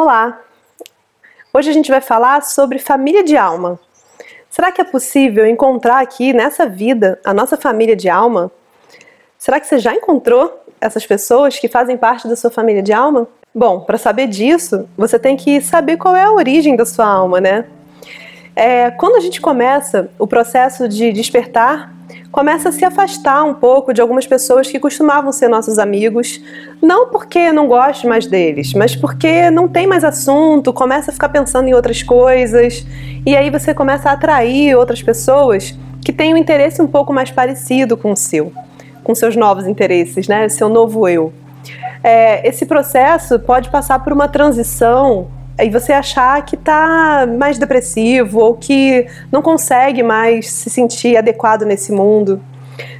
Olá! Hoje a gente vai falar sobre família de alma. Será que é possível encontrar aqui nessa vida a nossa família de alma? Será que você já encontrou essas pessoas que fazem parte da sua família de alma? Bom, para saber disso, você tem que saber qual é a origem da sua alma, né? É, quando a gente começa o processo de despertar começa a se afastar um pouco de algumas pessoas que costumavam ser nossos amigos, não porque não goste mais deles, mas porque não tem mais assunto, começa a ficar pensando em outras coisas, e aí você começa a atrair outras pessoas que têm um interesse um pouco mais parecido com o seu, com seus novos interesses, né? Seu novo eu. É, esse processo pode passar por uma transição e você achar que está mais depressivo ou que não consegue mais se sentir adequado nesse mundo.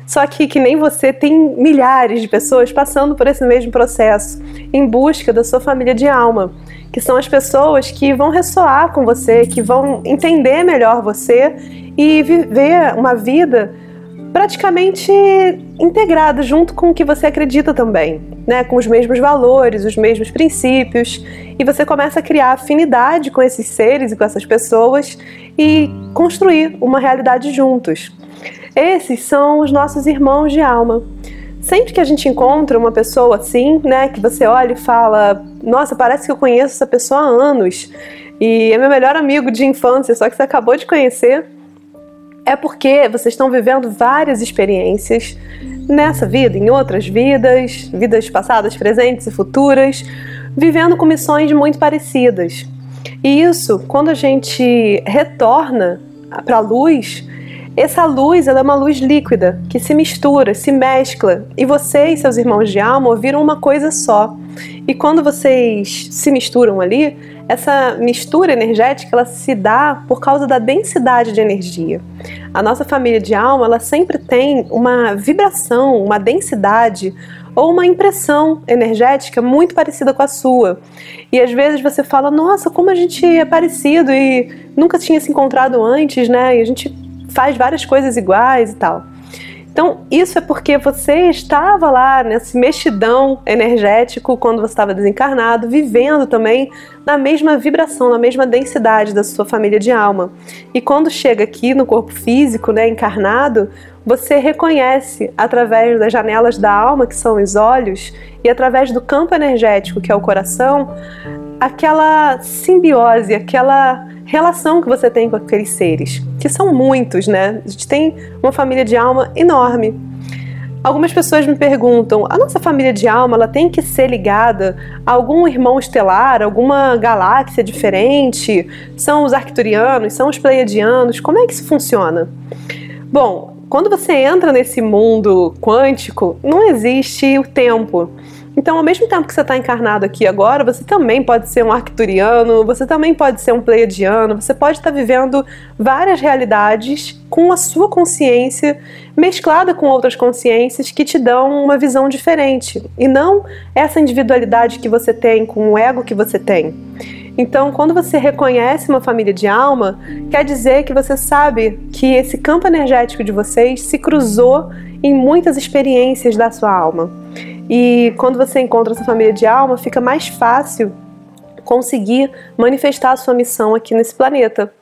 Só que, que nem você, tem milhares de pessoas passando por esse mesmo processo, em busca da sua família de alma, que são as pessoas que vão ressoar com você, que vão entender melhor você e viver uma vida praticamente integrado junto com o que você acredita também, né? Com os mesmos valores, os mesmos princípios, e você começa a criar afinidade com esses seres e com essas pessoas e construir uma realidade juntos. Esses são os nossos irmãos de alma. Sempre que a gente encontra uma pessoa assim, né, que você olha e fala: "Nossa, parece que eu conheço essa pessoa há anos" e é meu melhor amigo de infância, só que você acabou de conhecer, é porque vocês estão vivendo várias experiências nessa vida, em outras vidas, vidas passadas, presentes e futuras, vivendo com missões muito parecidas. E isso, quando a gente retorna para a luz, essa luz ela é uma luz líquida que se mistura, se mescla, e você e seus irmãos de alma viram uma coisa só. E quando vocês se misturam ali, essa mistura energética ela se dá por causa da densidade de energia. A nossa família de alma ela sempre tem uma vibração, uma densidade ou uma impressão energética muito parecida com a sua. E às vezes você fala, nossa, como a gente é parecido e nunca tinha se encontrado antes, né? E a gente faz várias coisas iguais e tal. Então, isso é porque você estava lá nesse mexidão energético quando você estava desencarnado, vivendo também na mesma vibração, na mesma densidade da sua família de alma. E quando chega aqui no corpo físico, né, encarnado, você reconhece através das janelas da alma, que são os olhos, e através do campo energético, que é o coração, aquela simbiose, aquela relação que você tem com aqueles seres, que são muitos, né? A gente tem uma família de alma enorme. Algumas pessoas me perguntam: a nossa família de alma ela tem que ser ligada a algum irmão estelar, alguma galáxia diferente? São os arcturianos? São os pleiadianos? Como é que isso funciona? Bom, quando você entra nesse mundo quântico, não existe o tempo. Então, ao mesmo tempo que você está encarnado aqui agora, você também pode ser um arcturiano, você também pode ser um pleiadiano, você pode estar tá vivendo várias realidades com a sua consciência mesclada com outras consciências que te dão uma visão diferente e não essa individualidade que você tem, com o ego que você tem. Então, quando você reconhece uma família de alma, quer dizer que você sabe que esse campo energético de vocês se cruzou em muitas experiências da sua alma. E quando você encontra essa família de alma, fica mais fácil conseguir manifestar a sua missão aqui nesse planeta.